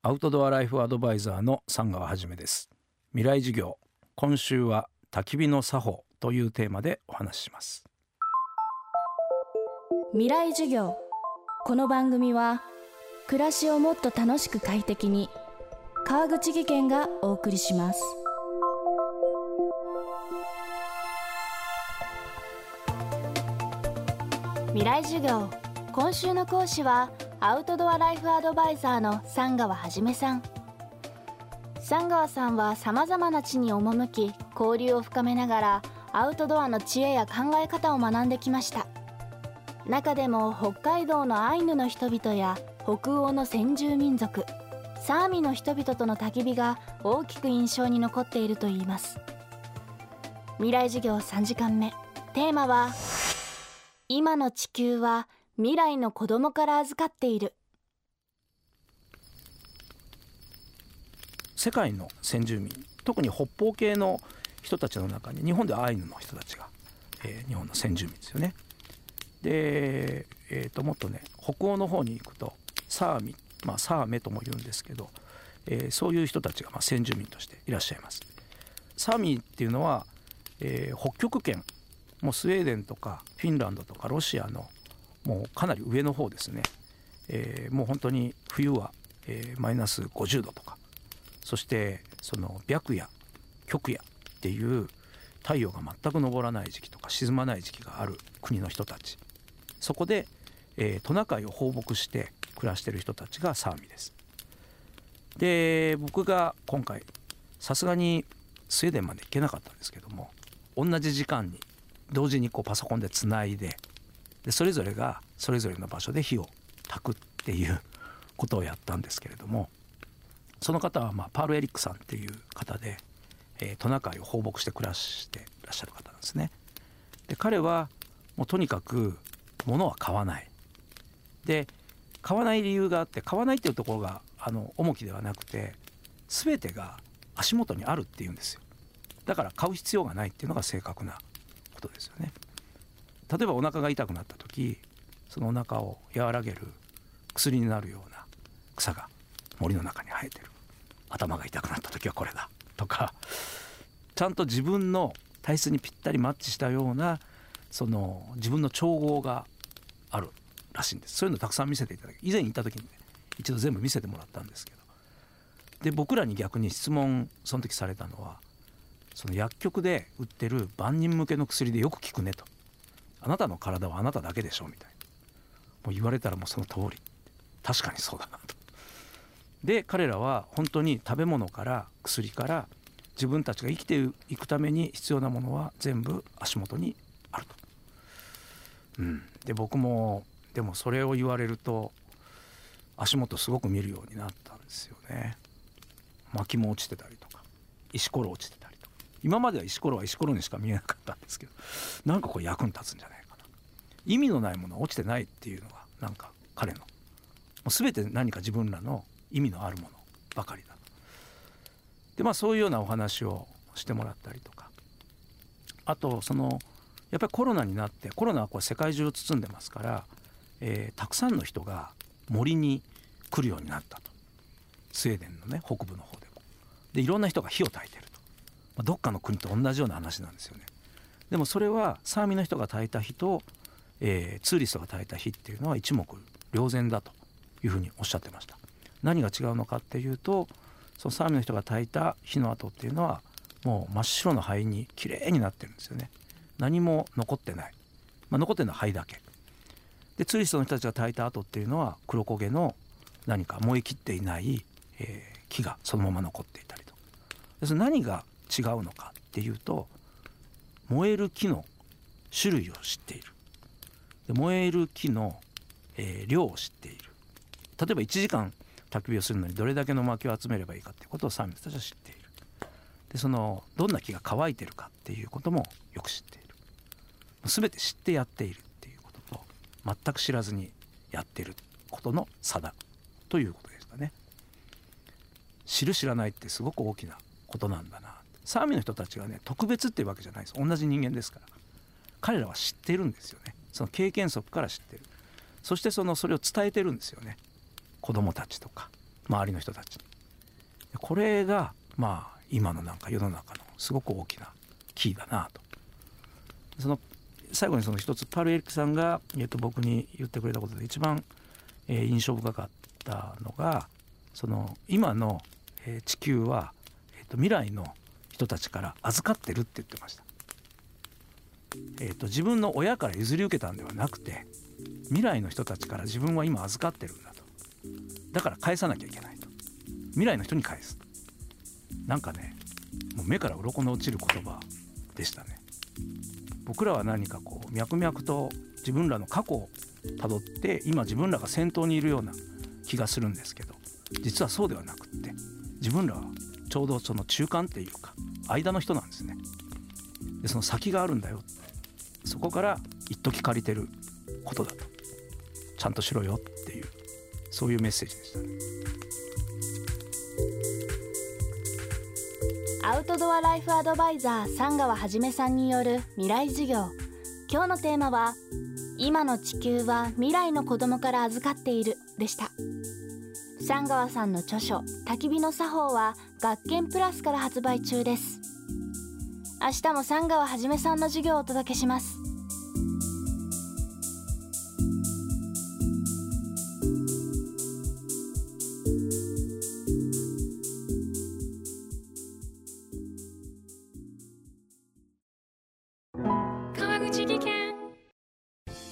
アウトドアライフアドバイザーの三川はじめです。未来授業。今週は焚き火の作法というテーマでお話しします。未来授業。この番組は暮らしをもっと楽しく快適に川口義賢がお送りします。未来授業。今週の講師はアウトドアライフアドバイザーの三川はじめさん。三川さんはさまざまな地に赴き交流を深めながらアウトドアの知恵や考え方を学んできました。中でも北海道のアイヌの人々や北欧の先住民族サーミの人々との焚き火が大きく印象に残っているといいます。未来授業3時間目。テーマは今の地球は未来の子供から預かっている世界の先住民特に北方系の人たちの中に日本ではアイヌの人たちが、えー、日本の先住民ですよね。で、えー、ともっとね北欧の方に行くとサーミ、まあ、サーメとも言うんですけど、えー、そういう人たちがまあ先住民としていらっしゃいます。サーミっていうのは、えー、北極圏もうスウェーデンとかフィンランドとかロシアのもうかなり上の方ですね、えー、もう本当に冬は、えー、マイナス50度とか。そしてその白夜極夜っていう太陽が全く昇らない時期とか沈まない時期がある国の人たち。そこで、えー、トナカイを放牧して暮らしてる人たちがサーミです。で僕が今回さすがにスウェーデンまで行けなかったんですけども同じ時間に同時にこうパソコンでつないででそれぞれがそれぞれの場所で火を焚くっていうことをやったんですけれどもその方はまあパール・エリックさんっていう方で、えー、トナカイを放牧して暮らしてらっしゃる方なんですね。で彼はもうとにかく物は買わない。で買わない理由があって買わないっていうところがあの重きではなくて全てが足元にあるっていうんですよ。だから買う必要がないっていうのが正確なことですよね。例えばお腹が痛くなった時そのお腹を和らげる薬になるような草が森の中に生えてる。頭が痛くなった時はこれだ。とかちゃんと自分の体質にぴったりマッチしたようなその自分の調合があるらしいんです。そういうのたくさん見せていただき以前行った時にね一度全部見せてもらったんですけど。で僕らに逆に質問その時されたのはその薬局で売ってる万人向けの薬でよく効くねと。あなたの体はあなただけでしょみたいな。もう言われたらもうその通り。確かにそうだなと。で彼らは本当に食べ物から薬から自分たちが生きていくために必要なものは全部足元にあると。うん、で僕もでもそれを言われると足元すごく見るようになったんですよね。薪も落ちてたりとか石ころ落ちてたり。今までは石ころは石ころにしか見えなかったんですけどなんかこう役に立つんじゃないかな。意味のないものは落ちてないっていうのがなんか彼のもう全て何か自分らの意味のあるものばかりだでまあそういうようなお話をしてもらったりとか。あとそのやっぱりコロナになってコロナはこれ世界中を包んでますから、えー、たくさんの人が森に来るようになったと。スウェーデンのね北部の方でも。でいろんな人が火を焚いてる、ま、どっかの国と同じような話なんですよね。でもそれはサーミの人が焚いた火と、えー、ツーリストが焚いた火っていうのは一目瞭然だというふうにおっしゃってました。何が違うのかっていうとそのサーミの人が焚いた火の跡っていうのはもう真っ白の灰にきれいになってるんですよね。何も残ってない、まあ、残ってるのは灰だけ。でツーリストの人たちが焚いた跡っていうのは黒焦げの何か燃えきっていない、えー、木がそのまま残っていたりと。でそれ何が違うのかっていうと燃える木の種類を知っている。で燃える木の、えー、量を知っている。例えば1時間焚き火をするのにどれだけの薪を集めればいいかっていうことをサーミスたちは知っている。でそのどんな木が乾いてるかっていうこともよく知っている。全て知ってやっているっていうことと全く知らずにやっていることの差だということですかね。知る知らないってすごく大きなことなんだな。サーミの人たちがね特別っていうわけじゃないです。同じ人間ですから。彼らは知ってるんですよね。その経験則から知ってる。そしてそのそれを伝えてるんですよね。子供たちとか周りの人たちに。これがまあ今のなんか世の中のすごく大きなキーだなと。その最後にその一つパル・エリックさんが、えっと、僕に言ってくれたことで一番、えー、印象深かったのがその今の、えー、地球は、えっと、未来の人たちから預かってるって言ってました。えーと、自分の親から譲り受けたんではなくて未来の人たちから自分は今預かってるんだと。だから返さなきゃいけないと。未来の人に返す。なんかねもう目から鱗の落ちる言葉でしたね。僕らは何かこう脈々と自分らの過去をたどって今自分らが先頭にいるような気がするんですけど実はそうではなくって自分らはょうどその中間っていうか間の人なんですね。でその先があるんだよ。そこから一時借りてることだと。ちゃんとしろよっていうそういうメッセージでした。ねアウトドアライフアドバイザー三川はじめさんによる未来授業。今日のテーマは今の地球は未来の子供から預かっているでした。三川さんの著書焚き火の作法は学研プラスから発売中です。明日も三川はじめさんの授業をお届けします。川口技研。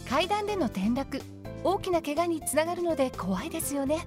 階段での転落大きな怪我につながるので怖いですよね